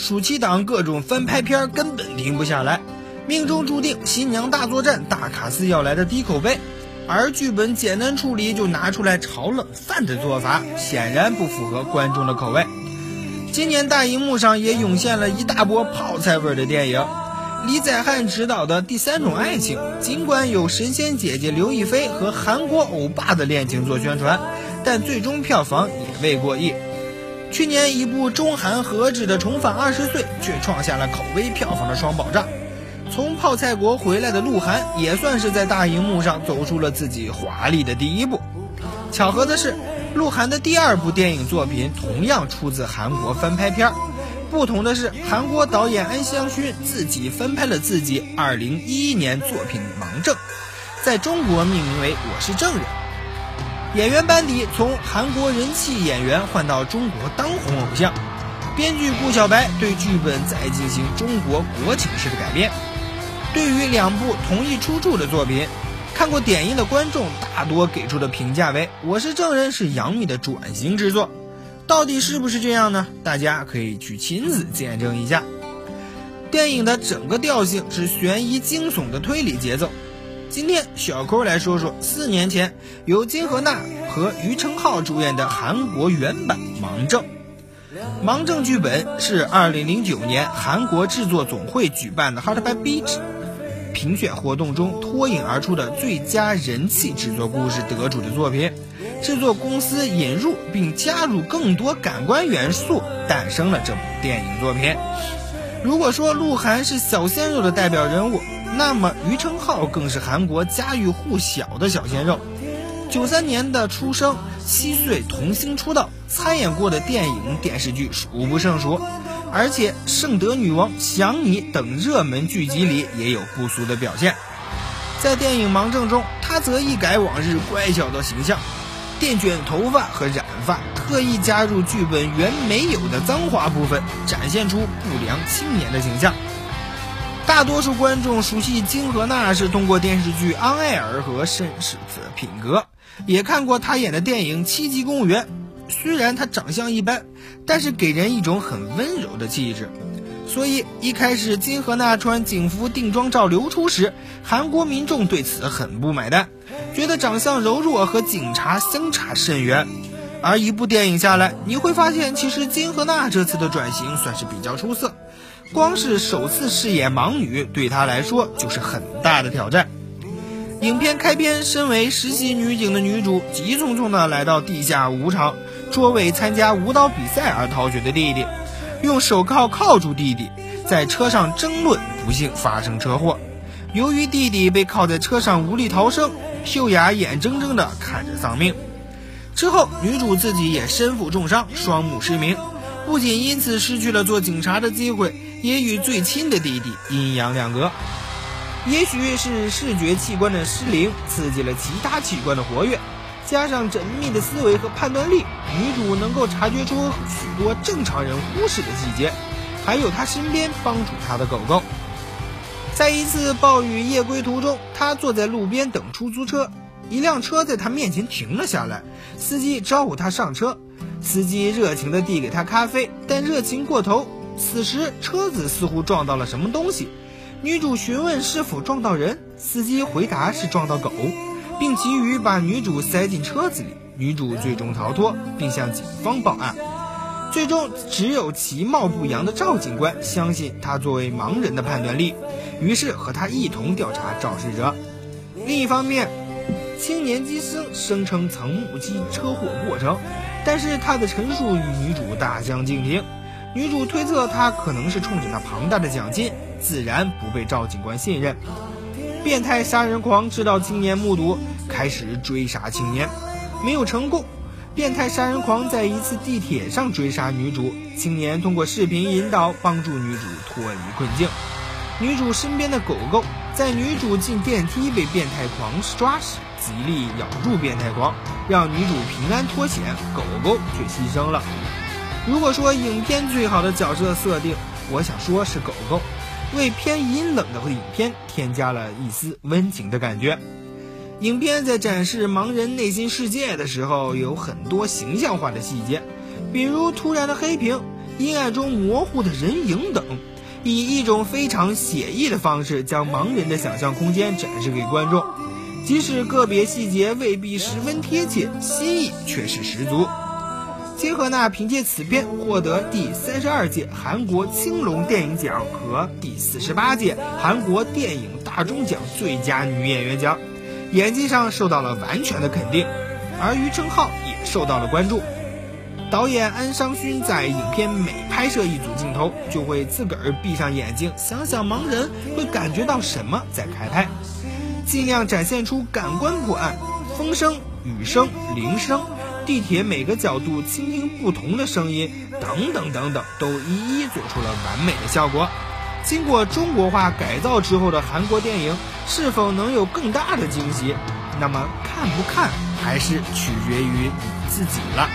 暑期档各种翻拍片根本停不下来，命中注定新娘大作战，大卡司要来的低口碑。而剧本简单处理就拿出来炒冷饭的做法，显然不符合观众的口味。今年大荧幕上也涌现了一大波泡菜味的电影，李宰汉执导的《第三种爱情》，尽管有神仙姐姐刘亦菲和韩国欧巴的恋情做宣传，但最终票房也未过亿。去年一部中韩合制的《重返二十岁》却创下了口碑票房的双保障。从泡菜国回来的鹿晗也算是在大荧幕上走出了自己华丽的第一步。巧合的是，鹿晗的第二部电影作品同样出自韩国翻拍片儿，不同的是，韩国导演安相勋自己翻拍了自己2011年作品《盲症》，在中国命名为《我是证人》。演员班底从韩国人气演员换到中国当红偶像，编剧顾小白对剧本再进行中国国情式的改编。对于两部同一出处的作品，看过点映的观众大多给出的评价为“我是证人”是杨幂的转型之作，到底是不是这样呢？大家可以去亲自见证一下。电影的整个调性是悬疑惊悚的推理节奏。今天小扣来说说四年前由金荷娜和于承浩主演的韩国原版《盲症》。《盲症》剧本是2009年韩国制作总会举办的 Hard by Beach 评选活动中脱颖而出的最佳人气制作故事得主的作品。制作公司引入并加入更多感官元素，诞生了这部电影作品。如果说鹿晗是小鲜肉的代表人物，那么于承浩更是韩国家喻户晓的小鲜肉。九三年的出生，七岁童星出道，参演过的电影、电视剧数不胜数，而且《圣德女王》《想你》等热门剧集里也有不俗的表现。在电影《盲症》中，他则一改往日乖巧的形象，电卷头发和染发，特意加入剧本原没有的脏话部分，展现出不良青年的形象。大多数观众熟悉金荷娜是通过电视剧《安艾尔》和《绅士的品格》。也看过她演的电影《七级公务员》，虽然她长相一般，但是给人一种很温柔的气质。所以一开始金荷娜穿警服定妆照流出时，韩国民众对此很不买单，觉得长相柔弱和警察相差甚远。而一部电影下来，你会发现其实金荷娜这次的转型算是比较出色，光是首次饰演盲女对她来说就是很大的挑战。影片开篇，身为实习女警的女主急匆匆地来到地下舞场，捉为参加舞蹈比赛而逃学的弟弟，用手铐铐住弟弟，在车上争论，不幸发生车祸。由于弟弟被铐在车上无力逃生，秀雅眼睁睁地看着丧命。之后，女主自己也身负重伤，双目失明，不仅因此失去了做警察的机会，也与最亲的弟弟阴阳两隔。也许是视觉器官的失灵刺激了其他器官的活跃，加上缜密的思维和判断力，女主能够察觉出许多正常人忽视的细节，还有她身边帮助她的狗狗。在一次暴雨夜归途中，她坐在路边等出租车，一辆车在她面前停了下来，司机招呼她上车，司机热情地递给她咖啡，但热情过头，此时车子似乎撞到了什么东西。女主询问是否撞到人，司机回答是撞到狗，并急于把女主塞进车子里。女主最终逃脱，并向警方报案。最终，只有其貌不扬的赵警官相信他作为盲人的判断力，于是和他一同调查肇事者。另一方面，青年机师声称曾目击车祸过程，但是他的陈述与女主大相径庭。女主推测他可能是冲着那庞大的奖金。自然不被赵警官信任。变态杀人狂知道青年目睹，开始追杀青年，没有成功。变态杀人狂在一次地铁上追杀女主，青年通过视频引导帮助女主脱离困境。女主身边的狗狗在女主进电梯被变态狂抓时，极力咬住变态狂，让女主平安脱险，狗狗却牺牲了。如果说影片最好的角色设定，我想说是狗狗。为偏阴冷的影片添加了一丝温情的感觉。影片在展示盲人内心世界的时候，有很多形象化的细节，比如突然的黑屏，阴暗中模糊的人影等，以一种非常写意的方式，将盲人的想象空间展示给观众。即使个别细节未必十分贴切，新意却是十足。金荷娜凭借此片获得第三十二届韩国青龙电影奖和第四十八届韩国电影大钟奖最佳女演员奖，演技上受到了完全的肯定，而于承浩也受到了关注。导演安商勋在影片每拍摄一组镜头，就会自个儿闭上眼睛，想想盲人会感觉到什么，在开拍，尽量展现出感官破案，风声、雨声、铃声。地铁每个角度倾听不同的声音，等等等等，都一一做出了完美的效果。经过中国化改造之后的韩国电影，是否能有更大的惊喜？那么看不看，还是取决于你自己了。